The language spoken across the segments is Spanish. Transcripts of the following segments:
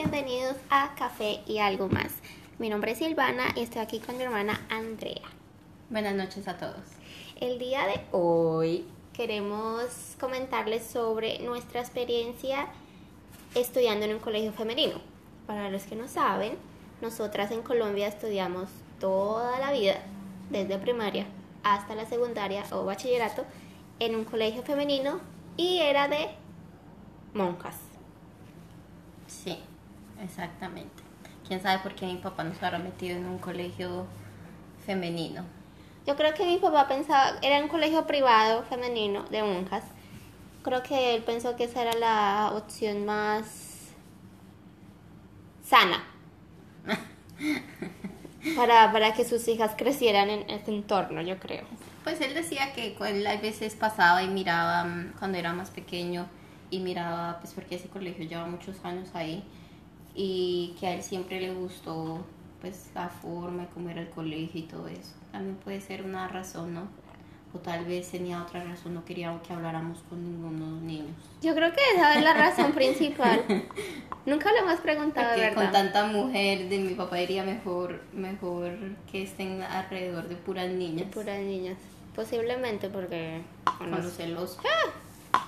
bienvenidos a Café y algo más. Mi nombre es Silvana y estoy aquí con mi hermana Andrea. Buenas noches a todos. El día de hoy queremos comentarles sobre nuestra experiencia estudiando en un colegio femenino. Para los que no saben, nosotras en Colombia estudiamos toda la vida, desde primaria hasta la secundaria o bachillerato, en un colegio femenino y era de monjas. Exactamente. ¿Quién sabe por qué mi papá nos habrá metido en un colegio femenino? Yo creo que mi papá pensaba, era un colegio privado femenino de monjas. Creo que él pensó que esa era la opción más sana para, para que sus hijas crecieran en este entorno, yo creo. Pues él decía que él a veces pasaba y miraba mm, cuando era más pequeño y miraba, pues porque ese colegio lleva muchos años ahí y que a él siempre le gustó pues la forma, cómo era el colegio y todo eso. También puede ser una razón, ¿no? O tal vez tenía otra razón, no quería que habláramos con ninguno niños. Yo creo que esa es la razón principal. Nunca lo hemos preguntado, Porque ¿verdad? con tanta mujer de mi papá diría mejor, mejor que estén alrededor de puras niñas. Puras niñas. Posiblemente porque... Con los celos.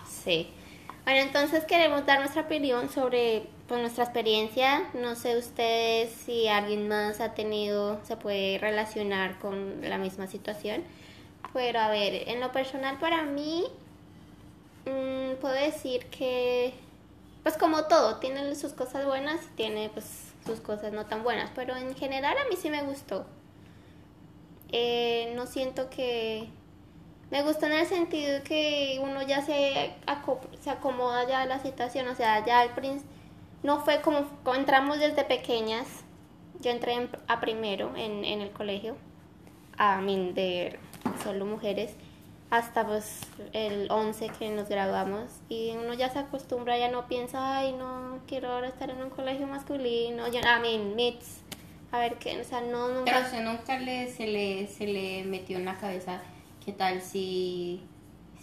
Sí. Bueno, entonces queremos dar nuestra opinión sobre pues, nuestra experiencia. No sé ustedes si alguien más ha tenido, se puede relacionar con la misma situación. Pero a ver, en lo personal para mí, mm, puedo decir que, pues como todo, tiene sus cosas buenas y tiene pues sus cosas no tan buenas. Pero en general a mí sí me gustó. Eh, no siento que me gusta en el sentido que uno ya se, se acomoda ya a la situación, o sea, ya al principio no fue como, como entramos desde pequeñas, yo entré en- a primero en, en el colegio, a mí de solo mujeres, hasta pues el 11 que nos graduamos. Y uno ya se acostumbra, ya no piensa, ay no, quiero ahora estar en un colegio masculino, yo, a mí, MITS, a ver qué, o sea, no, nunca... Pero si nunca le, se, le, se le metió en la cabeza qué tal si,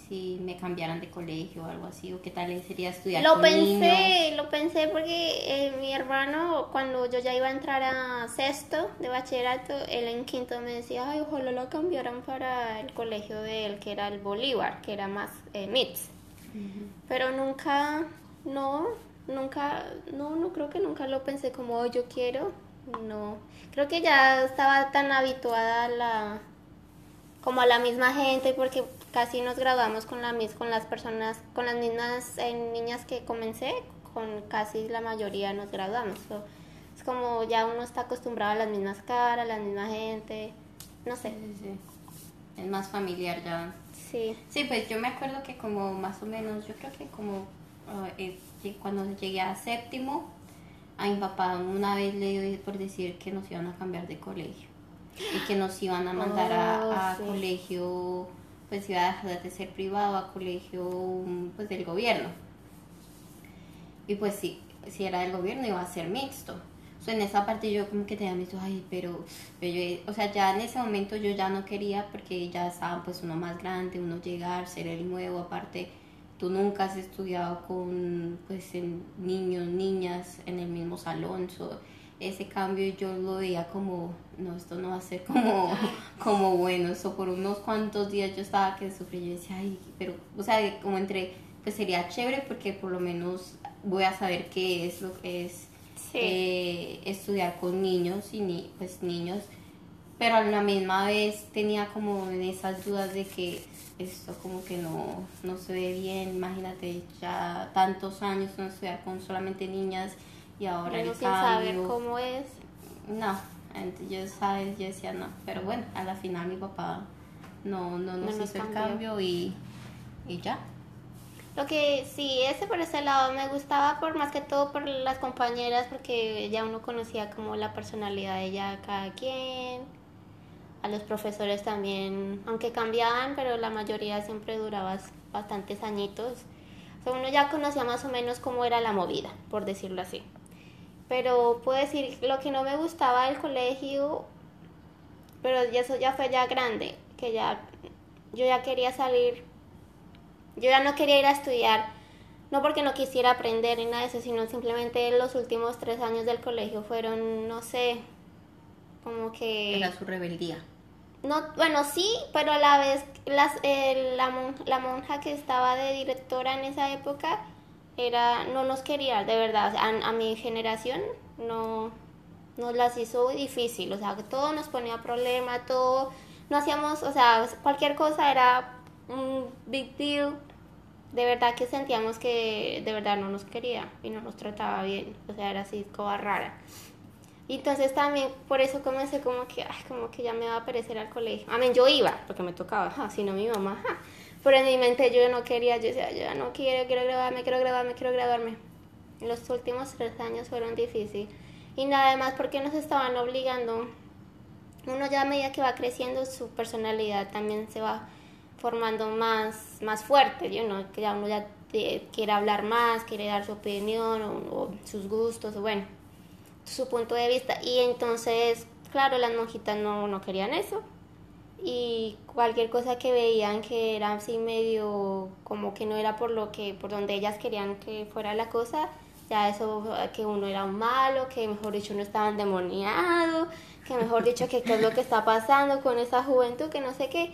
si me cambiaran de colegio o algo así, o qué tal sería estudiar Lo con pensé, niños. lo pensé porque eh, mi hermano, cuando yo ya iba a entrar a sexto de bachillerato, él en quinto me decía, ay, ojalá lo cambiaran para el colegio de él, que era el Bolívar, que era más eh, MITS. Pero nunca, no, nunca, no, no creo que nunca lo pensé como, "Oh, yo quiero, no. Creo que ya estaba tan habituada a la, como a la misma gente, porque casi nos graduamos con, la, mis- con las personas, con las mismas eh, niñas que comencé, con casi la mayoría nos graduamos. So, es como ya uno está acostumbrado a las mismas caras, la misma gente, no sé, Sí, sí, sí. Es más familiar ya. sí. Sí, pues yo me acuerdo que como más o menos, yo creo que como ah, eh, cuando llegué a séptimo, a mi papá una vez le dio por decir que nos iban a cambiar de colegio y que nos iban a mandar Oh, a, a sí. colegio, pues iba a dejar de ser privado a colegio pues del gobierno. Y pues sí, si era del gobierno iba a ser mixto. O sea, en esa parte yo como que tenía visto, ay, pero, pero yo- o sea, ya en ese momento yo ya no quería porque ya estaban pues uno más grande, uno llegar, ser el nuevo, aparte tú nunca has estudiado con pues en niños, niñas en el mismo salón, ese cambio yo lo veía como, no, esto no va a ser como, como bueno, eso por unos cuantos días yo estaba que sufrí, yo decía, ay, pero, o sea, como entre, pues sería chévere porque por lo menos voy a saber qué es lo que es Sí. eh, estudiar con niños y ni, pues niños, pero a la misma vez tenía como esas dudas de que esto como que no, no se ve bien, imagínate ya tantos años no estudiar con solamente niñas y ahora el sin saber cambio. cómo es. No, entonces yo, ¿sabes? yo decía no, pero bueno, a la final mi papá no, no nos No hizo el cambio y, y ya. Lo que sí, ese por ese lado me gustaba por más que todo por las compañeras, porque ya uno conocía como la personalidad de ella cada quien. A los profesores también, aunque cambiaban, pero la mayoría siempre duraba bastantes añitos. O sea, uno ya conocía más o menos cómo era la movida, por decirlo así. Pero puedo decir, lo que no me gustaba del colegio, pero eso ya fue ya grande, que ya yo ya quería salir yo ya no quería ir a estudiar no porque no quisiera aprender ni nada de eso, sino simplemente los últimos tres años del colegio fueron, no sé, como que... Era su rebeldía. No, bueno, sí, pero a la vez las, eh, la, la monja que estaba de directora en esa época era no nos quería, de verdad, a, mi generación no nos las hizo difícil, o sea, todo nos ponía problema, todo, no hacíamos, o sea, cualquier cosa era un big deal, de verdad que sentíamos que de verdad no nos quería y no nos trataba bien, o sea, era así como rara. Y entonces también por eso comencé como que, como que ya me va a aparecer al colegio. A mí yo iba, porque me tocaba, si no mi mamá, pero en mi mente yo no quería, yo decía, yo no quiero, quiero graduarme, quiero graduarme, quiero graduarme. Los últimos tres años fueron difíciles. Y nada más porque nos estaban obligando. Uno ya a medida que va creciendo, su personalidad también se va formando más, más fuerte, yo no que ya uno ya quiere hablar más, quiere dar su opinión o, sus gustos, o bueno, su punto de vista. Y entonces, claro, las monjitas no, no querían eso, y cualquier cosa que veían que era así medio como que no era por lo que por donde ellas querían que fuera la cosa ya eso que uno era un malo que mejor dicho uno estaba endemoniado que mejor dicho que qué es lo que está pasando con esa juventud que no sé qué.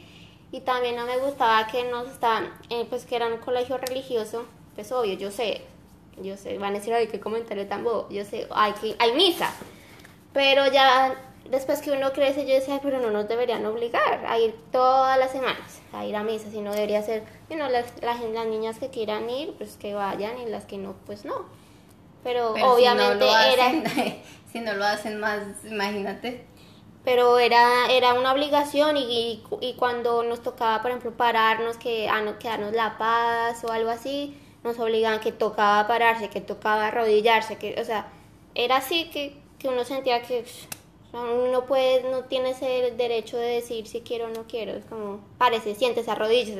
Y también no me gustaba que nos estaban eh, pues que era un colegio religioso pues obvio yo sé yo sé van a decir ay qué comentario tan bobo yo sé hay que hay misa pero ya después que uno crece, yo decía, pero no nos deberían obligar a ir todas las semanas a ir a misa, sino debería ser, you las, las, niñas que quieran ir, pues que vayan y las que no, pues no. Pero, obviamente era... si no lo hacen más, imagínate. Pero era, era una obligación y, y, cuando nos tocaba, por ejemplo, pararnos, que a no quedarnos la paz o algo así, nos obligaban que tocaba pararse, que tocaba arrodillarse, que, o sea, era así que, que uno sentía que no puede, no tienes el derecho de decir si quiero o no quiero. Es como, parece, sientes, arrodillas.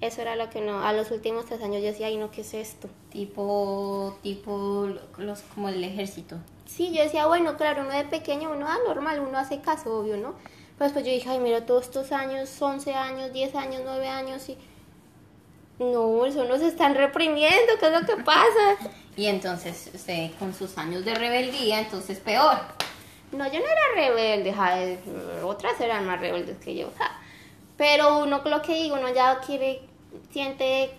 Eso era lo que no. A los últimos tres años yo decía, ay, no, ¿qué es esto? Tipo, tipo, los, como el ejército. Sí, yo decía, bueno, claro, uno de pequeño, uno, ah, normal, uno hace caso, obvio, ¿no? Pues pues yo dije, ay, mira, todos estos años, 11 años, 10 años, 9 años, y. No, eso nos están reprimiendo, ¿qué es lo que pasa? y entonces, usted, con sus años de rebeldía, entonces peor. No, yo no era rebelde, otras eran más rebeldes que yo. Pero uno, lo que digo, uno ya quiere, siente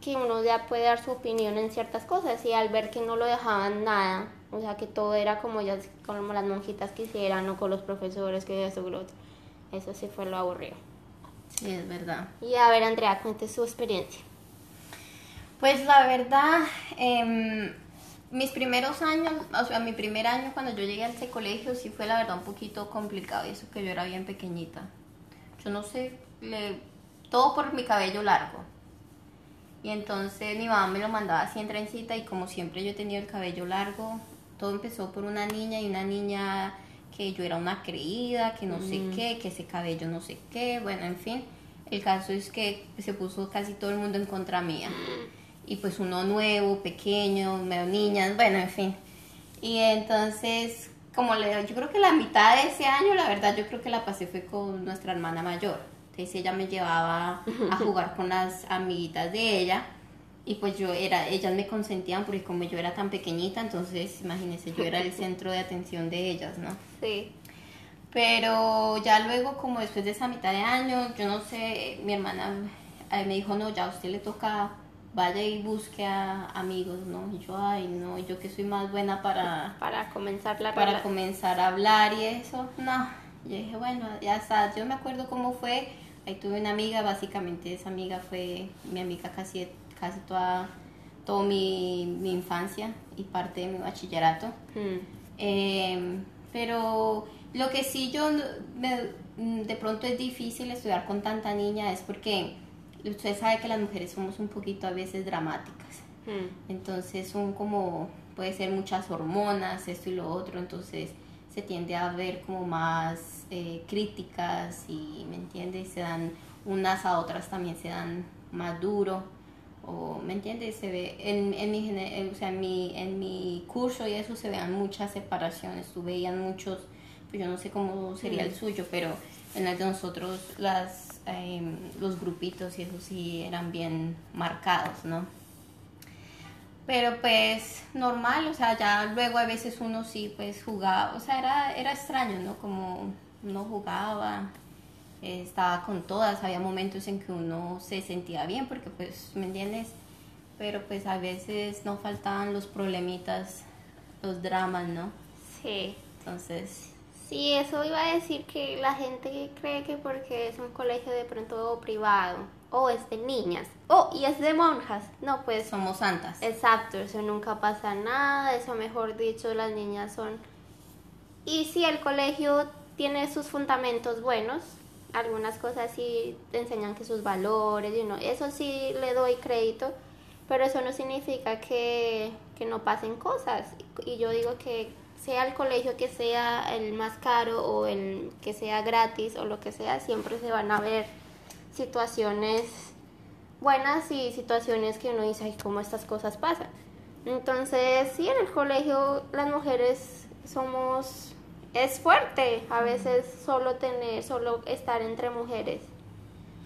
que uno ya puede dar su opinión en ciertas cosas y al ver que no lo dejaban nada, o sea, que todo era como ya como las monjitas quisieran o con los profesores que eso, eso sí fue lo aburrido. Sí, es verdad. Y a ver, Andrea, cuente su experiencia. Pues la verdad, eh, mis primeros años, o sea, mi primer año cuando yo llegué a ese colegio sí fue la verdad un poquito complicado y eso que yo era bien pequeñita. Yo no sé, le, todo por mi cabello largo. Y entonces mi mamá me lo mandaba así en trencita y como siempre yo tenía el cabello largo, todo empezó por una niña y una niña que yo era una creída, que no sé mm. qué, que ese cabello no sé qué, bueno, en fin. El caso es que se puso casi todo el mundo en contra mía. Mm y pues uno nuevo, pequeño, medio niñas, bueno, en fin. Y entonces, como le yo creo que la mitad de ese año, la verdad, yo creo que la pasé fue con nuestra hermana mayor. Entonces ella me llevaba a jugar con las amiguitas de ella y pues yo era, ellas me consentían porque como yo era tan pequeñita, entonces imagínense, yo era el centro de atención de ellas, ¿no? Sí. Pero ya luego, como después de esa mitad de año, yo no sé, mi hermana eh, me dijo, no, ya a usted le toca vaya y busque a amigos, ¿no? Y yo, ay, no, yo que soy más buena para... Para comenzar la Para comenzar a hablar y eso, no. Yo dije, bueno, ya está, yo me acuerdo cómo fue, ahí tuve una amiga, básicamente esa amiga fue mi amiga casi, casi toda, toda mi, infancia y parte de mi bachillerato. Hmm. Em, pero lo que sí yo, de pronto es difícil estudiar con tanta niña es porque usted sabe que las mujeres somos un poquito a veces dramáticas. Hmm. Entonces son como, puede ser muchas hormonas, esto y lo otro, entonces se tiende a ver como más eh, críticas y, ¿me entiendes? Se dan unas a otras también se dan más duro o me entiendes se ve en, en mi o sea, en mi en mi curso y eso se vean muchas separaciones tú veían muchos pues yo no sé cómo sería el hmm. suyo pero en el de nosotros las Em, los grupitos y eso sí eran bien marcados, ¿no? Pero pues normal, o sea, ya luego a veces uno sí pues jugaba, o sea, era, era extraño, ¿no? Como uno jugaba, eh, estaba con todas, había momentos en que uno se sentía bien porque pues, ¿me entiendes? Pero pues a veces no faltaban los problemitas, los dramas, ¿no? Sí. Entonces... Sí, eso iba a decir que la gente cree que porque es un colegio de pronto privado, o es de niñas, o y es de monjas, no, pues... Somos santas. Exacto, eso nunca pasa nada, eso mejor dicho, las niñas son... Y si el colegio tiene sus fundamentos buenos, algunas cosas sí te enseñan que sus valores, y uno, eso sí le doy crédito, pero eso no significa que, que no pasen cosas. Y yo digo que sea el colegio que sea el más caro o el que sea gratis o lo que sea, siempre se van a ver situaciones buenas y situaciones que uno dice, ay, cómo estas cosas pasan. Entonces, sí, en el colegio las mujeres somos, es fuerte a veces solo tener, solo estar entre mujeres.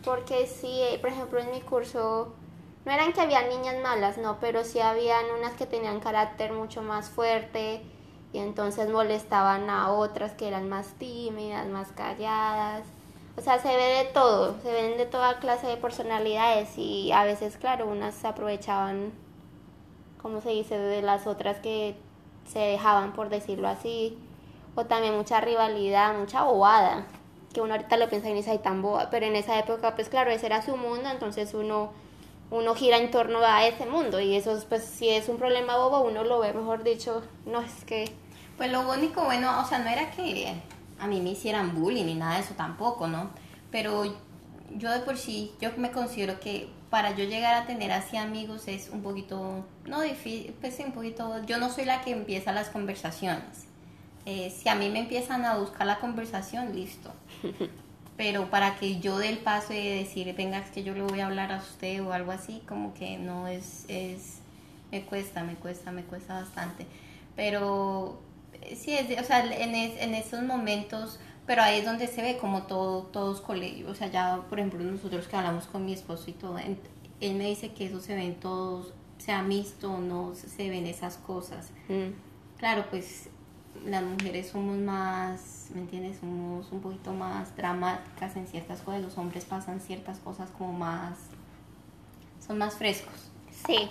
Porque sí, por ejemplo, en mi curso, no eran que había niñas malas, no, pero sí habían unas que tenían carácter mucho más fuerte y entonces molestaban a otras que eran más tímidas, más calladas. O sea, se ve de todo, se ven de toda clase de personalidades y a veces, claro, unas se aprovechaban, como se dice, de las otras que se dejaban, por decirlo así, o también mucha rivalidad, mucha bobada, que uno ahorita lo piensa y dice, ay, tan boba, pero en esa época, pues claro, ese era su mundo, entonces uno, uno gira en torno a ese mundo y eso, pues si es un problema bobo, uno lo ve, mejor dicho, no es que... Pues lo único bueno, o sea, no era que a mí me hicieran bullying ni nada de eso tampoco, ¿no? Pero yo de por sí, yo me considero que para yo llegar a tener así amigos es un poquito, no difícil, pues un poquito, yo no soy la que empieza las conversaciones. Eh, si a mí me empiezan a buscar la conversación, listo. Pero para que yo dé el paso de decir, venga, es que yo le voy a hablar a usted o algo así, como que no es, es, me cuesta, me cuesta, me cuesta bastante. Pero sí, es, o sea, en, en estos momentos, pero ahí es donde se ve como todo, todos colegios, o sea, ya, por ejemplo, nosotros que hablamos con mi esposo y todo, él me dice que eso se ve en todos, se ha visto o no, se ven esas cosas. Mm. Claro, pues las mujeres somos más, ¿me entiendes? Somos un poquito más dramáticas en ciertas cosas, los hombres pasan ciertas cosas como más, son más frescos. Sí.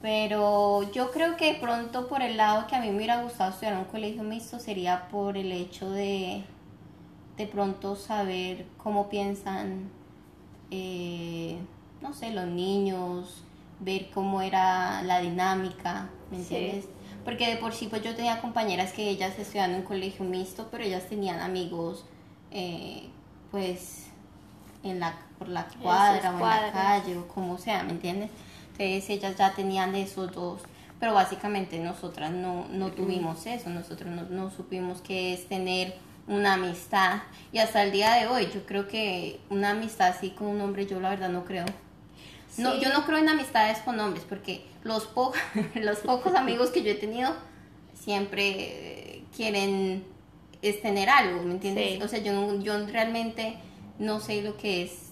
Pero yo creo que pronto por el lado que a mí me hubiera gustado estudiar en un colegio mixto sería por el hecho de de pronto saber cómo piensan, eh, no sé, los niños, ver cómo era la dinámica, ¿me entiendes? Porque de por sí, pues yo tenía compañeras que ellas estudiaban en un colegio mixto, pero ellas tenían amigos, eh, pues, en la, por la cuadra o en la calle o como sea, ¿me entiendes? Entonces ellas ya tenían esos dos, pero básicamente nosotras no, no tuvimos eso, nosotros no, no supimos qué es tener una amistad y hasta el día de hoy yo creo que una amistad así con un hombre yo la verdad no creo. No, yo no creo en amistades con hombres porque los, po los pocos amigos que yo he tenido siempre quieren es tener algo, ¿me entiendes? O sea, yo, yo realmente no sé lo que es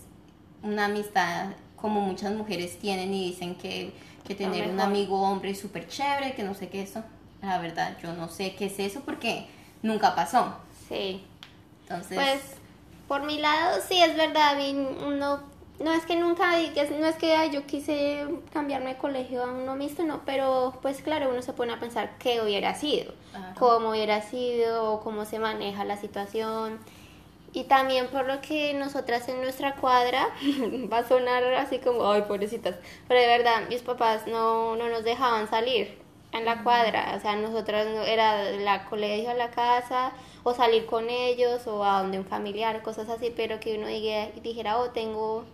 una amistad como muchas mujeres tienen y dicen que, que tener un amigo hombre es súper chévere, que no sé qué es eso. La verdad, yo no sé qué es eso porque nunca pasó. Sí. Entonces. Pues, por mi lado, sí, es verdad. No, no es que nunca, no es que yo quise cambiarme de colegio a uno mixto, no, pero pues claro, uno se pone a pensar qué hubiera sido, cómo hubiera sido, cómo se maneja la situación. Y también por lo que nosotras en nuestra cuadra, va a sonar así como, ay, pobrecitas, pero de verdad, mis papás no, no nos dejaban salir en la cuadra, o sea, nosotras era la colegio a la casa, o salir con ellos, o a donde un familiar, cosas así, pero que uno dijera, oh, tengo,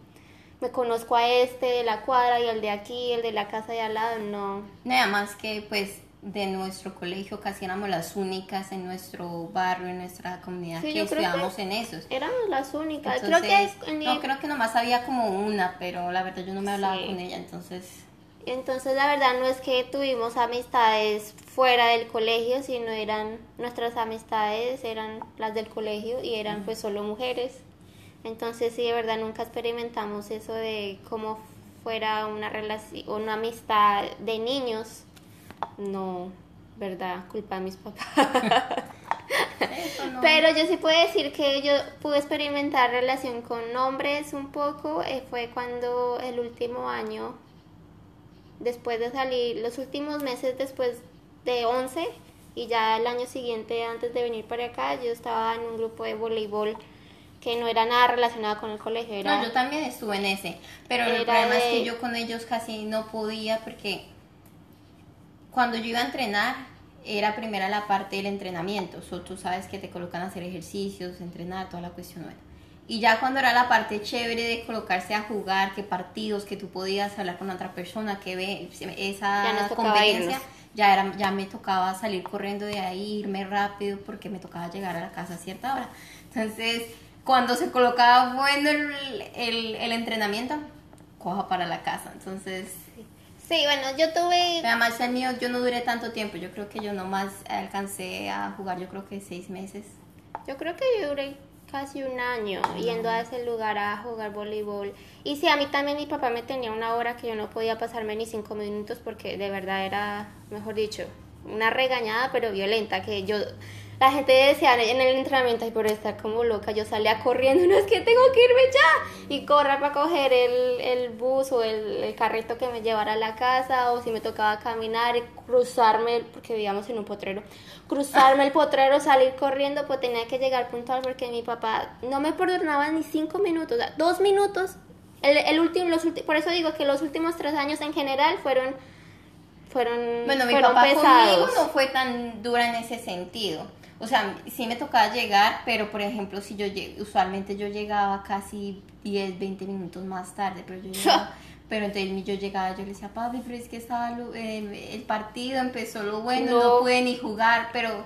me conozco a este de la cuadra y el de aquí, el de la casa de al lado, no. Nada más que, pues, de nuestro colegio casi éramos las únicas en nuestro barrio, en nuestra comunidad que estudiamos en esos. Éramos las únicas. creo que no creo que nomás había como una, pero la verdad yo no me hablaba con ella, entonces. Entonces la verdad no es que tuvimos amistades fuera del colegio, sino eran nuestras amistades eran las del colegio y eran pues solo mujeres. Entonces sí, de verdad nunca experimentamos eso de cómo fuera una relación, una amistad de niños, no, ¿verdad? Culpa de mis papás. Pero yo sí puedo decir que yo pude experimentar relación con hombres un poco, eh, fue cuando el último año, después de salir, los últimos meses después de 11 y ya el año siguiente antes de venir para acá, yo estaba en un grupo de voleibol que no era nada relacionado con el colegio. Era, No, yo también estuve en ese, pero el problema es de- que yo con ellos casi no podía porque cuando yo iba a entrenar era primera la parte del entrenamiento, so, tú sabes que te colocan a hacer ejercicios, entrenar, toda la cuestión. bueno. Y ya cuando era la parte chévere de colocarse a jugar, que partidos, que tú podías hablar con otra persona, que ve esa competencia, ya, era, ya me tocaba salir corriendo de ahí, irme rápido, porque me tocaba llegar a la casa a cierta hora. Entonces, cuando se colocaba bueno el, el, el entrenamiento, coja para la casa. Entonces, Sí, bueno, yo tuve... además el mío, yo no duré tanto tiempo. Yo creo que yo nomás alcancé a jugar, yo creo que seis meses. Yo creo que yo duré casi un año yendo a ese lugar a jugar voleibol. Y sí, a mí también mi papá me tenía una hora que yo no podía pasarme ni cinco minutos porque de verdad era, mejor dicho, una regañada pero violenta que yo... La gente decía en el entrenamiento, ay, por estar como loca, yo salía corriendo, no es que tengo que irme ya, y correr para coger el, el bus o el, el carrito que me llevara a la casa, o si me tocaba caminar, y cruzarme, porque vivíamos en un potrero, cruzarme el potrero, salir corriendo, pues tenía que llegar puntual porque mi papá no me perdonaba ni cinco minutos, o sea, dos minutos. El, el último, los ulti- por eso digo que los últimos tres años en general fueron, fueron, Bueno, mi fueron papá pesados. conmigo no fue tan dura en ese sentido. O sea, sí me tocaba llegar, pero por ejemplo, si yo usualmente yo llegaba casi 10, 20 minutos más tarde, pero yo llegaba, pero entonces yo llegaba, yo le decía, papi, pero es que estaba lo- el, el partido empezó lo bueno, no, No. pude ni jugar, pero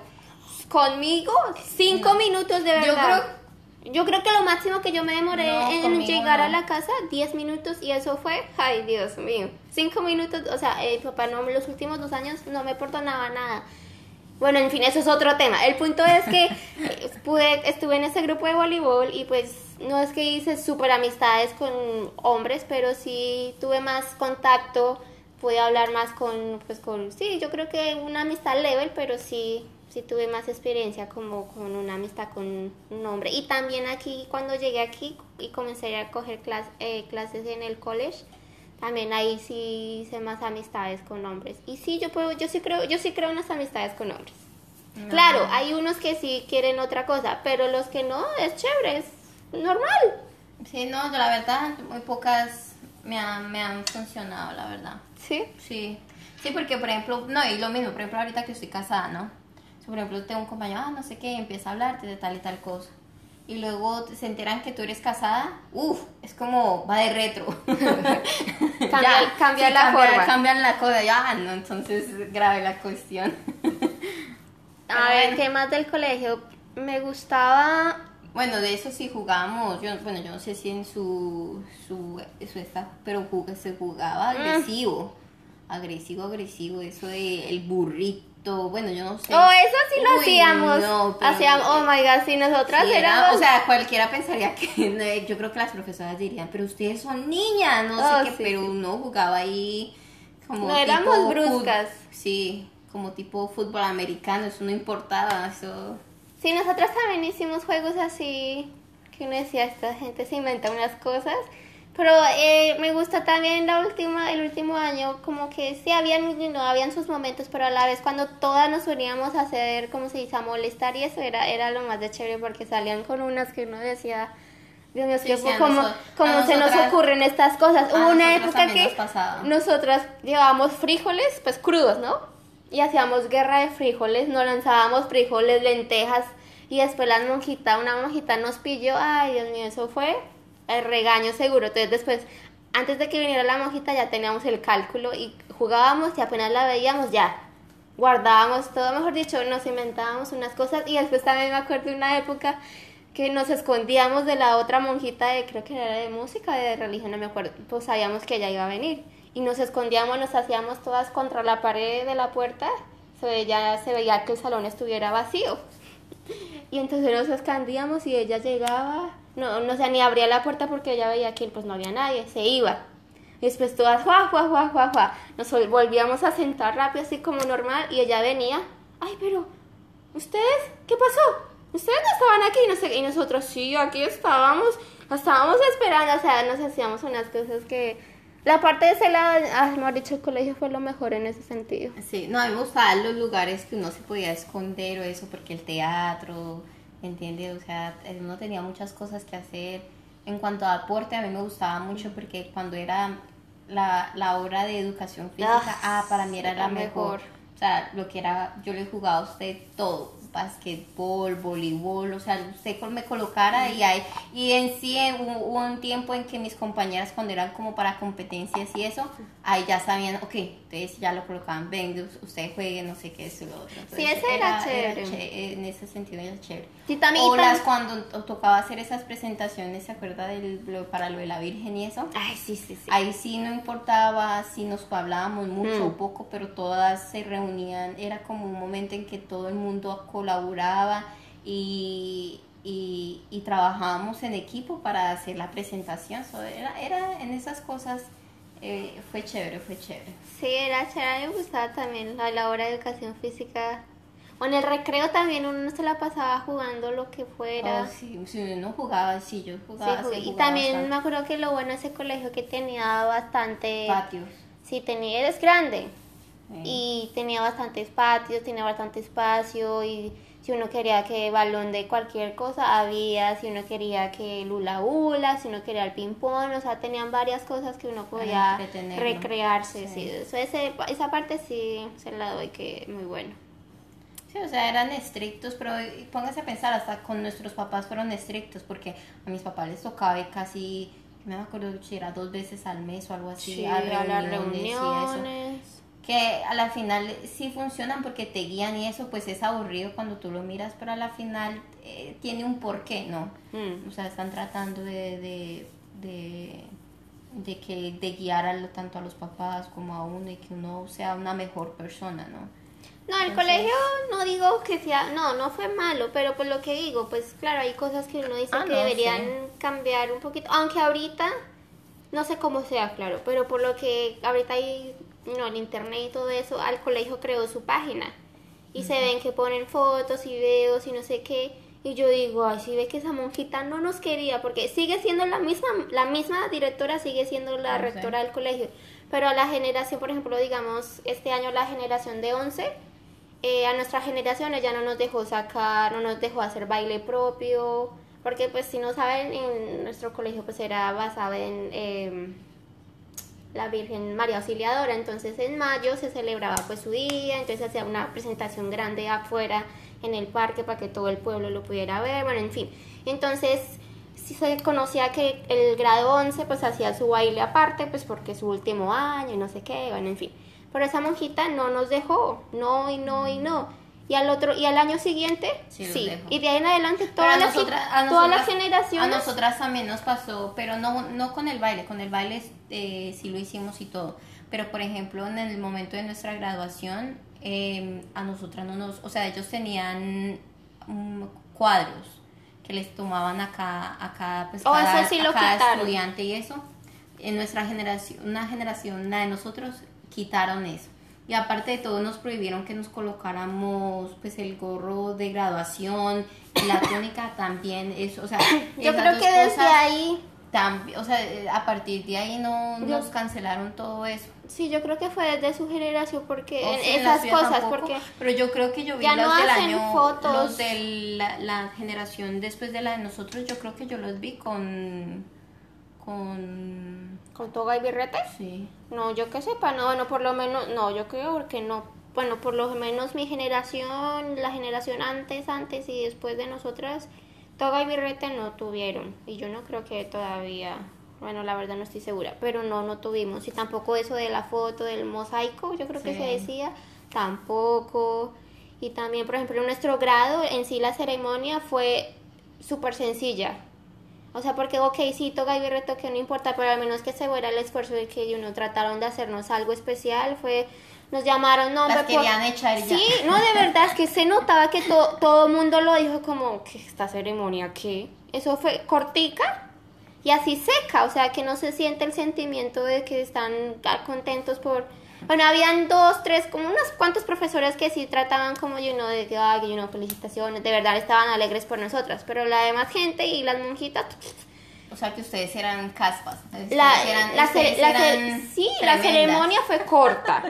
Conmigo, cinco No. minutos de Yo verdad. Yo creo que lo máximo que yo me demoré No, en llegar a la casa, 10 minutos, y eso fue, ay Dios mío, cinco minutos, o sea, el papá no, los últimos dos años no me perdonaba nada. Bueno, en fin, eso es otro tema. El punto es que pude, estuve en ese grupo de voleibol y pues no es que hice súper amistades con hombres, pero sí tuve más contacto, pude hablar más con, pues con, sí, yo creo que una amistad level, pero sí, sí tuve más experiencia como con una amistad con un hombre. Y también aquí, cuando llegué aquí y comencé a coger clas- eh, clases en el college, también ahí sí hice más amistades con hombres. Y sí, yo puedo, yo sí creo, yo sí creo en las amistades con hombres. Claro, hay unos que sí quieren otra cosa, pero los que no, es chévere, es normal. sí, no, yo la verdad, muy pocas me han, me han funcionado, la verdad. Sí. Sí, sí, porque por ejemplo, no, y lo mismo, por ejemplo, ahorita que estoy casada, ¿no? Por ejemplo, tengo un compañero, ah, no sé qué, y empieza a hablarte de tal y tal cosa. Y luego se enteran que tú eres casada, uff, es como va de retro. Cambia- cambia la cambia- forma. Cambian la cosa, ya, no, entonces grave la cuestión. A ver. ¿qué más del colegio? Me gustaba Bueno, de eso sí jugábamos, yo, bueno, yo no sé si en su, su, su esta, pero jug- se jugaba Mm. agresivo, agresivo, agresivo, eso de el burrito, bueno, yo no sé. Oh, eso sí lo Uy, hacíamos. no, hacíamos, oh my god, si nosotras Sí, era- éramos. o sea, cualquiera pensaría que, no, yo creo que las profesoras dirían, pero ustedes son niñas, no Oh, sé qué, sí, pero sí. uno jugaba ahí como No éramos bruscas. sí, como tipo fútbol americano, eso no importaba, eso... Sí, nosotras también hicimos juegos así, que uno decía, esta gente se inventa unas cosas. Pero eh, me gusta también la última, el último año, como que sí, habían, know, habían sus momentos, pero a la vez cuando todas nos uníamos a hacer, como se dice, a molestar y eso era, era lo más de chévere porque salían con unas que uno decía, Dios mío, Sí, sí, como, se nos ocurren estas cosas. Hubo una época que nos nosotras llevábamos frijoles, pues crudos, ¿no? Y hacíamos guerra de frijoles, nos lanzábamos frijoles, lentejas, y después la monjita, una monjita nos pilló, ay Dios mío, eso fue el regaño seguro. Entonces después, antes de que viniera la monjita ya teníamos el cálculo y jugábamos y apenas la veíamos ya. Guardábamos todo, mejor dicho, nos inventábamos unas cosas y después también me acuerdo de una época que nos escondíamos de la otra monjita de, creo que era de música, de religión, no me acuerdo, pues sabíamos que ella iba a venir. Y nos escondíamos, nos hacíamos todas contra la pared de la puerta, se veía, se veía que el salón estuviera vacío. Y entonces nos escondíamos y ella llegaba, no, no sé, ni abría la puerta porque ella veía que pues no había nadie, se iba. Y después todas, juá, juá, juá, juá, juá. Nos vol- volvíamos a sentar rápido, así como normal, y ella venía, ay, pero, ¿ustedes? ¿Qué pasó? ¿Ustedes no estaban aquí? No sé, y nosotros, sí, aquí estábamos, estábamos esperando, o sea, nos hacíamos unas cosas que... La parte de ese lado, ay, mejor dicho, el colegio fue lo mejor en ese sentido. Sí, no, a mí me gustaban los lugares que uno se podía esconder o eso, porque el teatro, ¿entiendes? O sea, uno tenía muchas cosas que hacer. En cuanto a deporte, a mí me gustaba mucho porque cuando era la, la hora de educación física, Ah, ah, para mí era era la mejor. mejor. O sea, lo que era, yo le jugaba a usted todo, basquetbol, voleibol, o sea, usted me colocara y ahí, y en sí hubo, un tiempo en que mis compañeras cuando eran como para competencias y eso, ahí ya sabían, ok, entonces ya lo colocaban, ven, usted juegue, no sé qué, eso y lo otro. Entonces, ese era chévere. ché- en ese sentido era chévere. Sí, también- o las cuando to- tocaba hacer esas presentaciones, ¿se acuerda del, lo- para lo de la Virgen y eso? Ay, sí, sí, sí. Ahí sí no importaba si nos hablábamos mucho Mm. o poco, pero todas se reunían, era como un momento en que todo el mundo colaboraba y, y, y trabajábamos en equipo para hacer la presentación. So, era, era en esas cosas, eh, fue chévere, fue chévere. Sí, era chévere, a mí me gustaba también la, la hora de educación física. O en el recreo también uno se la pasaba jugando lo que fuera. Oh, sí, si uno jugaba, sí, yo Sí, jugaba. sí, y también me acuerdo que lo bueno de ese colegio que tenía bastante... patios. Sí, tenía, eres grande. Sí. Y tenía bastantes patios, tenía bastante espacio y si uno quería que balón de cualquier cosa había, si uno quería que lula hula, si uno quería el ping pong, o sea, tenían varias cosas que uno podía recrearse, Sí. sí. Eso, ese, esa parte sí se la doy que muy bueno. Sí, o sea, eran estrictos, pero póngase a pensar, hasta con nuestros papás fueron estrictos, porque a mis papás les tocaba ir casi, me acuerdo si era dos veces al mes o algo así, Sí, a a las reuniones, y eso. reuniones. Que a la final sí funcionan porque te guían y eso, pues es aburrido cuando tú lo miras, pero a la final eh, tiene un porqué, ¿no? Mm. O sea, están tratando de, de, de, de que, de guiar a lo- tanto a los papás como a uno y que uno sea una mejor persona, ¿no? No, el Entonces- colegio no digo que sea, no, no fue malo, pero por lo que digo, pues claro, hay cosas que uno dice Ah, que no, deberían sí. cambiar un poquito, aunque ahorita, no sé cómo sea, claro, pero por lo que ahorita hay, no, el internet y todo eso, al colegio creó su página y se ven que ponen fotos y videos y no sé qué, y yo digo, ay, si ve que esa monjita no nos quería, porque sigue siendo la misma, la misma directora, sigue siendo la Ah, rectora del colegio, pero a la generación, por ejemplo, digamos, este año la generación de 11, eh, a nuestra generación ella no nos dejó sacar, no nos dejó hacer baile propio, porque pues si no saben, en nuestro colegio pues era basado en eh, la Virgen María Auxiliadora, entonces en mayo se celebraba pues su día, entonces hacía una presentación grande afuera en el parque para que todo el pueblo lo pudiera ver, bueno, en fin, entonces sí se conocía que el grado 11 pues hacía su baile aparte, pues porque es su último año y no sé qué, bueno, en fin. Pero esa monjita no nos dejó, no y no y no. Y al otro y al año siguiente, Sí. Y de ahí en adelante todas, a las, a todas las generaciones... A nosotras también nos pasó, pero no, no con el baile, con el baile eh, sí lo hicimos y todo. Pero por ejemplo, en el momento de nuestra graduación, eh, a nosotras no nos, o sea, ellos tenían mm, cuadros que les tomaban acá, acá pues Oh, cada, eso sí lo a cada estudiante y eso. En nuestra generación, una generación, la de nosotros, quitaron eso. Y aparte de todo, nos prohibieron que nos colocáramos pues el gorro de graduación y la túnica también. Eso, o sea, Yo creo que desde ahí, también, o sea, eh, a partir de ahí no Yo- nos cancelaron todo eso. sí, yo creo que fue desde su generación porque O esas cosas, tampoco, porque pero yo creo que yo vi ya los no del hacen año fotos. los de la, la generación después de la de nosotros yo creo que yo los vi con con con toga y birrete. sí No, yo que sepa, no, bueno, por lo menos, no, yo creo que no. Bueno, por lo menos mi generación, la generación antes, antes y después de nosotras, toga y birrete no tuvieron. Y yo no creo que todavía, bueno, la verdad no estoy segura, pero no, no tuvimos. Y tampoco eso de la foto del mosaico, yo creo que se decía, tampoco. Y también, por ejemplo, en nuestro grado, en sí la ceremonia fue súper sencilla. O sea, porque, ok, sí, toga y birrete, que no importa, pero al menos que se fuera el esfuerzo de que uno trataron de hacernos algo especial, fue, nos llamaron, no, las hombre, por- querían echar ya. Sí, no, de verdad, es que se notaba que to- todo el mundo lo dijo como, que esta ceremonia, ¿qué? Eso fue cortica, y así seca, o sea, que no se siente el sentimiento de que están contentos por... Bueno, habían dos, tres, como unos cuantos profesores que sí trataban como, yo no de que, ay, you know, felicitaciones, de verdad estaban alegres por nosotras, pero la demás gente y las monjitas... O sea, que ustedes eran caspas. La, eran, la, ustedes la- eran sí, la tremendas. ceremonia fue corta.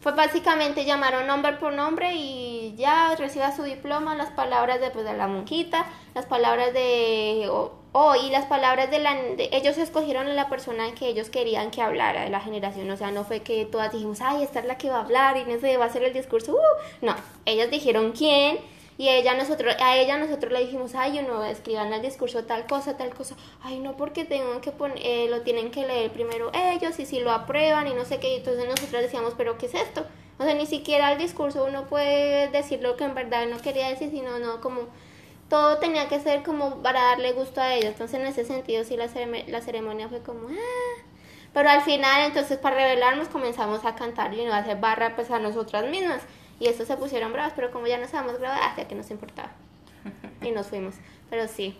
Fue básicamente llamaron nombre por nombre y ya reciba su diploma, las palabras de, pues, de la monjita, las palabras de... o, y las palabras de la... de- ellos escogieron a la persona que ellos querían que hablara de la generación. O sea, no fue que todas dijimos, ay, esta es la que va a hablar y no sé, va a hacer el discurso. uh". No, ellas dijeron quién y ella nosotros, a ella nosotros le dijimos, ay, no, escriban el discurso tal cosa, tal cosa. Ay, no, porque tengo que poner, eh, lo tienen que leer primero ellos y si lo aprueban y no sé qué. Entonces nosotros decíamos, pero ¿qué es esto? O sea, ni siquiera el discurso uno puede decir lo que en verdad no quería decir, sino no como todo tenía que ser como para darle gusto a ellos. Entonces, en ese sentido, sí, la, cerem- la ceremonia fue como, ah. Pero al final, entonces, para revelarnos, comenzamos a cantar y no a hacer barra pues a nosotras mismas. Y estos se pusieron bravas, pero como ya no estábamos grabadas, ya que nos importaba. Y nos fuimos. Pero sí.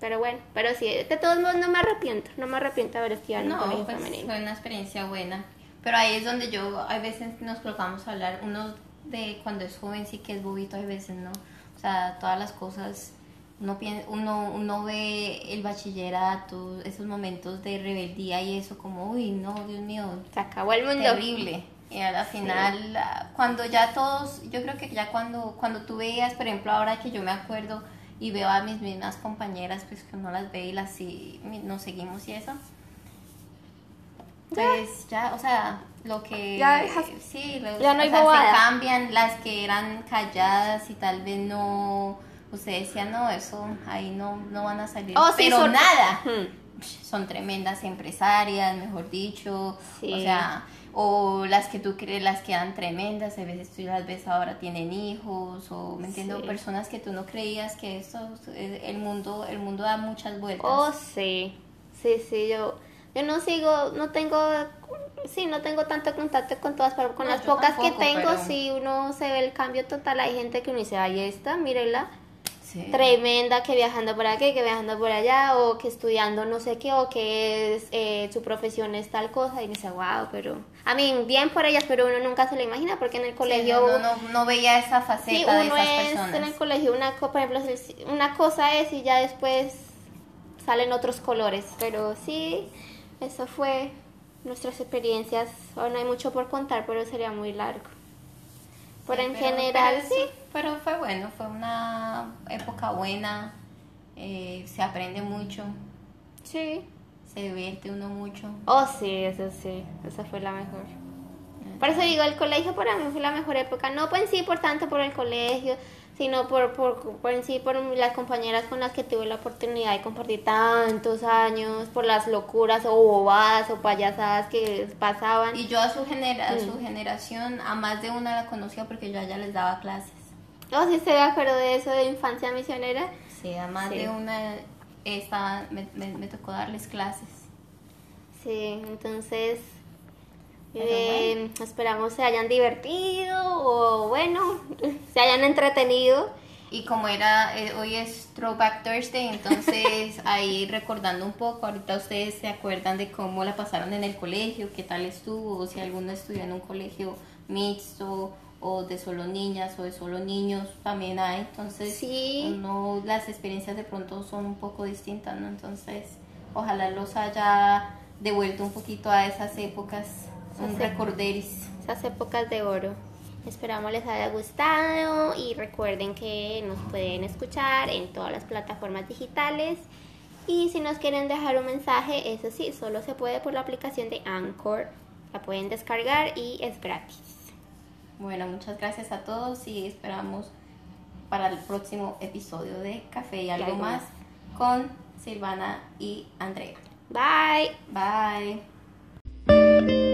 Pero bueno, pero sí, de todos modos no me arrepiento. No me arrepiento de haber estudiado en No, colegio pues femenino. fue una experiencia buena. Pero ahí es donde yo, hay veces nos colocamos a hablar, uno de cuando es joven sí que es bobito, hay veces no. Sea, todas las cosas, uno, uno, uno ve el bachillerato, esos momentos de rebeldía y eso como, uy, no, Dios mío, Se acabó el mundo. terrible. Y a la final, ah, cuando ya todos, yo creo que ya cuando, cuando tú veías, por ejemplo, ahora que yo me acuerdo y veo a mis mismas compañeras, pues que uno las ve y las sí, nos seguimos y eso. Pues ya, o sea, lo que... Ya sí, lo- ya no o hay sea, bobada. se cambian las que eran calladas y tal vez no... Usted decía, no, eso ahí no, no van a salir. Oh, sí, pero son- nada Hmm. son tremendas empresarias, mejor dicho, Sí. o sea, o las que tú crees, las que eran tremendas, a veces tú las ves ahora tienen hijos, o me entiendo, Sí. personas que tú no creías que esto, el mundo, el mundo da muchas vueltas. Oh, sí. Sí, sí, yo, yo no sigo, no tengo, sí, no tengo tanto contacto con todas, pero con No, las pocas tampoco, que tengo, pero- sí, uno se ve el cambio total. Hay gente que uno dice, ahí está, mírela, Sí. tremenda, que viajando por aquí, que viajando por allá, o que estudiando no sé qué, o que es, eh, su profesión es tal cosa, y dice, wow, pero, a mí, bien por ellas, pero uno nunca se lo imagina, porque en el Sí, colegio... no, no, no, no veía esa Sí, faceta de uno esas es personas. en el colegio, una, por ejemplo, una cosa es y ya después salen otros colores, pero sí, eso fue nuestras experiencias. Ahora no hay mucho por contar, pero sería muy largo. Pero Sí, en pero- general, pero sí. Pero fue bueno, fue una época buena, eh, se aprende mucho, Sí. se divierte uno mucho. Oh, sí, eso sí, esa fue la mejor. Por eso digo, el colegio para mí fue la mejor época, no en sí por tanto por el colegio, sino por, por, por en sí por las compañeras con las que tuve la oportunidad de compartir tantos años, por las locuras o bobadas o payasadas que pasaban. Y yo a su, genera a Mm. su generación, a más de una la conocía porque yo allá les daba clases. Oh, sí, estoy de acuerdo de eso de infancia misionera. Sí, a más Sí. de una esta, me, me- me tocó darles clases. Sí, entonces Pero eh, esperamos se hayan divertido o bueno, se hayan entretenido. Y como era, eh, hoy es Throwback Thursday, entonces ahí recordando un poco, ahorita ustedes se acuerdan de cómo la pasaron en el colegio, qué tal estuvo, o si alguno estudió en un colegio mixto o de solo niñas o de solo niños, también hay, entonces Sí. uno, las experiencias de pronto son un poco distintas, ¿no? Entonces ojalá los haya devuelto un poquito a esas épocas, recorderis. esas épocas de oro. Esperamos les haya gustado y recuerden que nos pueden escuchar en todas las plataformas digitales. Y si nos quieren dejar un mensaje, eso sí, solo se puede por la aplicación de Anchor. La pueden descargar y es gratis. Bueno, muchas gracias a todos y esperamos para el próximo episodio de Café y algo, algo más con Silvana y Andrea. Bye. Bye.